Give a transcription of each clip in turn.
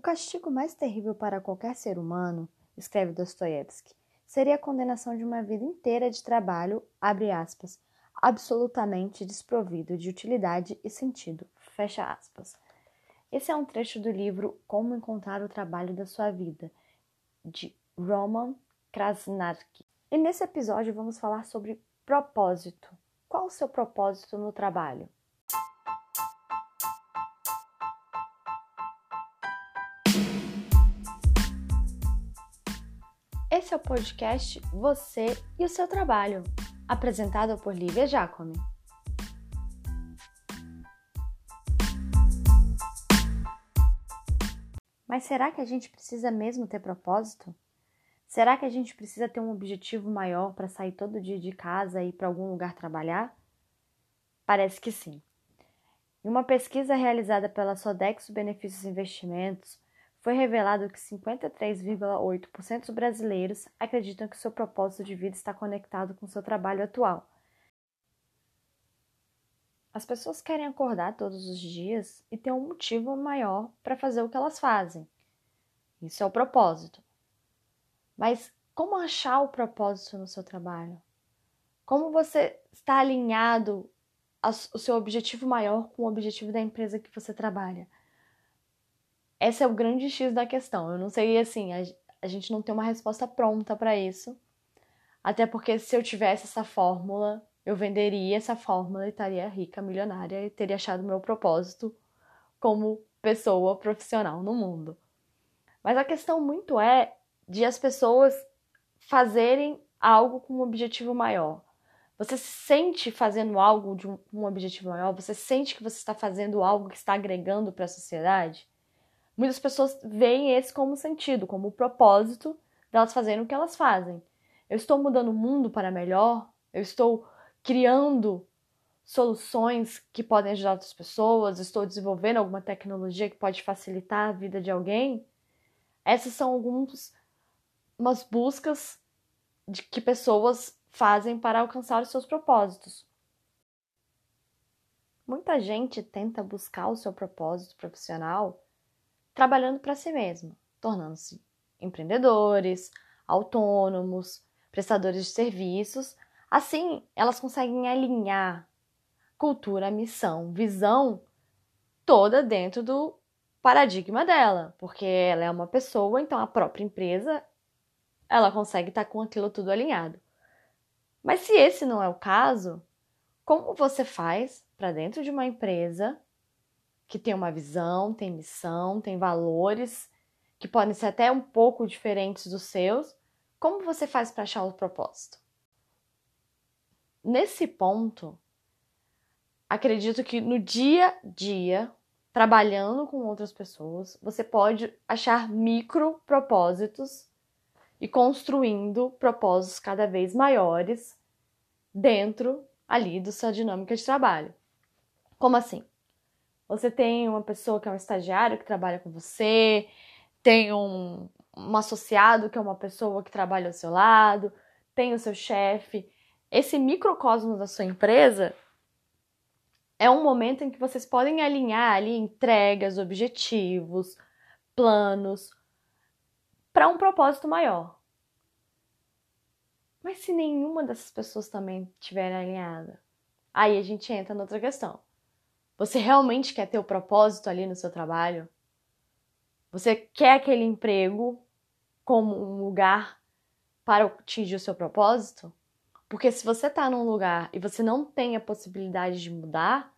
O castigo mais terrível para qualquer ser humano, escreve Dostoiévski, seria a condenação de uma vida inteira de trabalho, abre aspas, absolutamente desprovido de utilidade e sentido, fecha aspas. Esse é um trecho do livro Como Encontrar o Trabalho da Sua Vida, de Roman Krasnarski. E nesse episódio vamos falar sobre propósito. Qual o seu propósito no trabalho? Esse é o podcast Você e o seu trabalho, apresentado por Lívia Giacomi. Mas será que a gente precisa mesmo ter propósito? Será que a gente precisa ter um objetivo maior para sair todo dia de casa e ir para algum lugar trabalhar? Parece que sim. Em uma pesquisa realizada pela Sodexo Benefícios Investimentos, foi revelado que 53,8% dos brasileiros acreditam que seu propósito de vida está conectado com seu trabalho atual. As pessoas querem acordar todos os dias e ter um motivo maior para fazer o que elas fazem. Isso é o propósito. Mas como achar o propósito no seu trabalho? Como você está alinhado ao seu objetivo maior com o objetivo da empresa que você trabalha? Esse é o grande X da questão. Eu não sei, assim, a, a gente não tem uma resposta pronta para isso. Até porque se eu tivesse essa fórmula, eu venderia essa fórmula e estaria rica, milionária e teria achado meu propósito como pessoa profissional no mundo. Mas a questão muito é de as pessoas fazerem algo com um objetivo maior. Você se sente fazendo algo de um, um objetivo maior? Você sente que você está fazendo algo que está agregando para a sociedade? Muitas pessoas veem esse como sentido, como o propósito delas fazerem o que elas fazem. Eu estou mudando o mundo para melhor, eu estou criando soluções que podem ajudar outras pessoas, estou desenvolvendo alguma tecnologia que pode facilitar a vida de alguém. Essas são algumas buscas de que pessoas fazem para alcançar os seus propósitos. Muita gente tenta buscar o seu propósito profissional trabalhando para si mesmo, tornando-se empreendedores, autônomos, prestadores de serviços. Assim, elas conseguem alinhar cultura, missão, visão toda dentro do paradigma dela, porque ela é uma pessoa, então a própria empresa ela consegue estar com aquilo tudo alinhado. Mas se esse não é o caso, como você faz para dentro de uma empresa que tem uma visão, tem missão, tem valores que podem ser até um pouco diferentes dos seus, como você faz para achar o propósito? Nesse ponto, acredito que no dia a dia, trabalhando com outras pessoas, você pode achar micro propósitos e construindo propósitos cada vez maiores dentro ali da sua dinâmica de trabalho. Como assim? Você tem uma pessoa que é um estagiário que trabalha com você, tem um, um associado que é uma pessoa que trabalha ao seu lado, tem o seu chefe. Esse microcosmos da sua empresa é um momento em que vocês podem alinhar ali entregas, objetivos, planos para um propósito maior. Mas se nenhuma dessas pessoas também estiver alinhada, aí a gente entra noutra questão. Você realmente quer ter o propósito ali no seu trabalho? Você quer aquele emprego como um lugar para atingir o seu propósito? Porque se você está num lugar e você não tem a possibilidade de mudar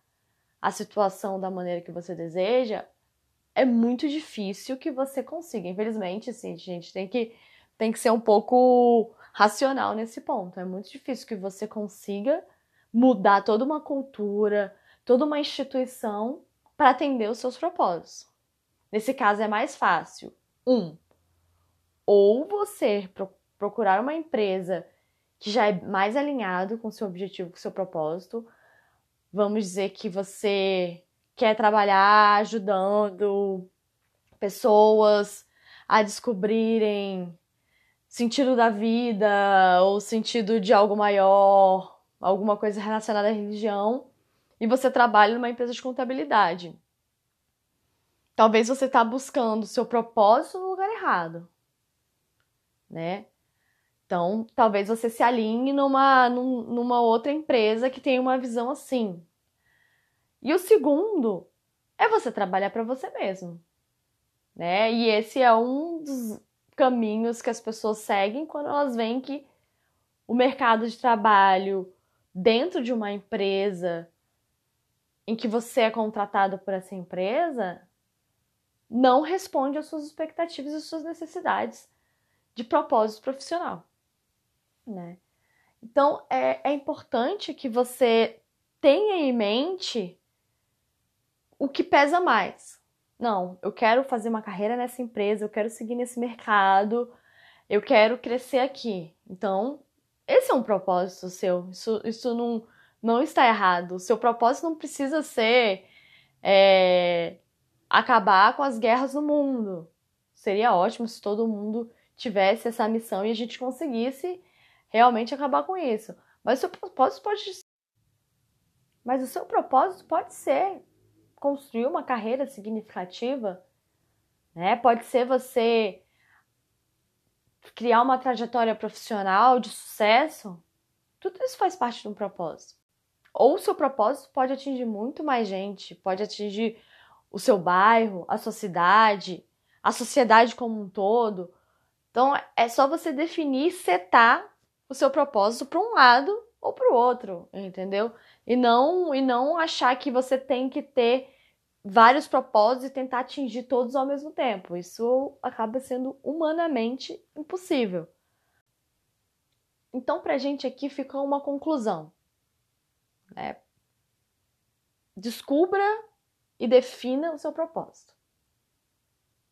a situação da maneira que você deseja, é muito difícil que você consiga. Infelizmente, assim, a gente tem que, tem que ser um pouco racional nesse ponto. É muito difícil que você consiga mudar toda uma cultura, toda uma instituição para atender os seus propósitos. Nesse caso é mais fácil. Um, ou você pro procurar uma empresa que já é mais alinhado com o seu objetivo, com o seu propósito. Vamos dizer que você quer trabalhar ajudando pessoas a descobrirem sentido da vida ou sentido de algo maior, alguma coisa relacionada à religião e você trabalha numa empresa de contabilidade. talvez você está buscando o seu propósito no lugar errado, né? Então, talvez você se alinhe numa, numa outra empresa que tem uma visão assim. E o segundo é você trabalhar para você mesmo, né? E esse é um dos caminhos que as pessoas seguem quando elas veem que o mercado de trabalho dentro de uma empresa em que você é contratado por essa empresa não responde às suas expectativas e suas necessidades de propósito profissional, né? Então é, é importante que você tenha em mente o que pesa mais. Não, eu quero fazer uma carreira nessa empresa, eu quero seguir nesse mercado, eu quero crescer aqui. Então, esse é um propósito seu. Isso, isso não, não está errado. O seu propósito não precisa ser é, acabar com as guerras no mundo. Seria ótimo se todo mundo tivesse essa missão e a gente conseguisse realmente acabar com isso. Mas o seu propósito pode Mas o seu propósito pode ser construir uma carreira significativa, né? Pode ser você criar uma trajetória profissional de sucesso. Tudo isso faz parte de um propósito. Ou o seu propósito pode atingir muito mais gente, pode atingir o seu bairro, a sua cidade, a sociedade como um todo. Então é só você definir, setar o seu propósito para um lado ou para o outro, entendeu? E não e não achar que você tem que ter vários propósitos e tentar atingir todos ao mesmo tempo. Isso acaba sendo humanamente impossível. Então, para a gente aqui fica uma conclusão. Né? Descubra e defina o seu propósito.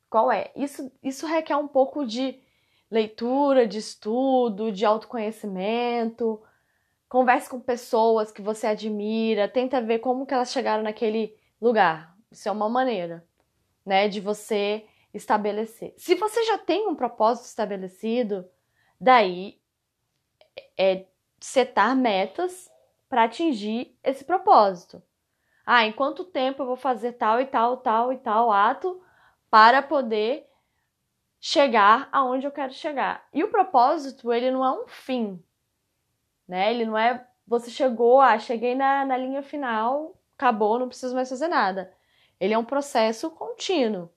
Qual é? Isso, isso requer um pouco de leitura, de estudo, de autoconhecimento. Converse com pessoas que você admira, tenta ver como que elas chegaram naquele lugar, isso é uma maneira, né, de você estabelecer. Se você já tem um propósito estabelecido, daí é setar metas para atingir esse propósito. Ah, em quanto tempo eu vou fazer tal e tal, tal e tal ato para poder chegar aonde eu quero chegar. E o propósito, ele não é um fim, né? Ele não é você chegou, ah, cheguei na, na linha final, acabou, não preciso mais fazer nada. Ele é um processo contínuo,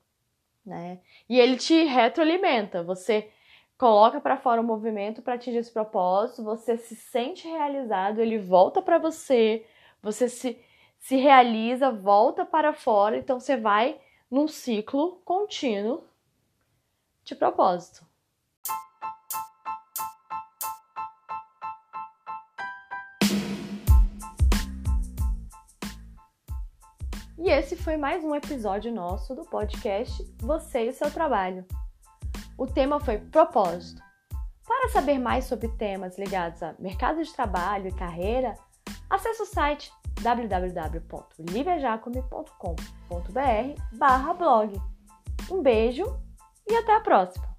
né? E ele te retroalimenta. Você coloca para fora o movimento para atingir esse propósito, você se sente realizado, ele volta para você, você se, se realiza, volta para fora, então você vai num ciclo contínuo de propósito. E esse foi mais um episódio nosso do podcast Você e o seu trabalho. O tema foi propósito. Para saber mais sobre temas ligados a mercado de trabalho e carreira, acesse o site www.liviajacome.com.br/blog. Um beijo e até a próxima!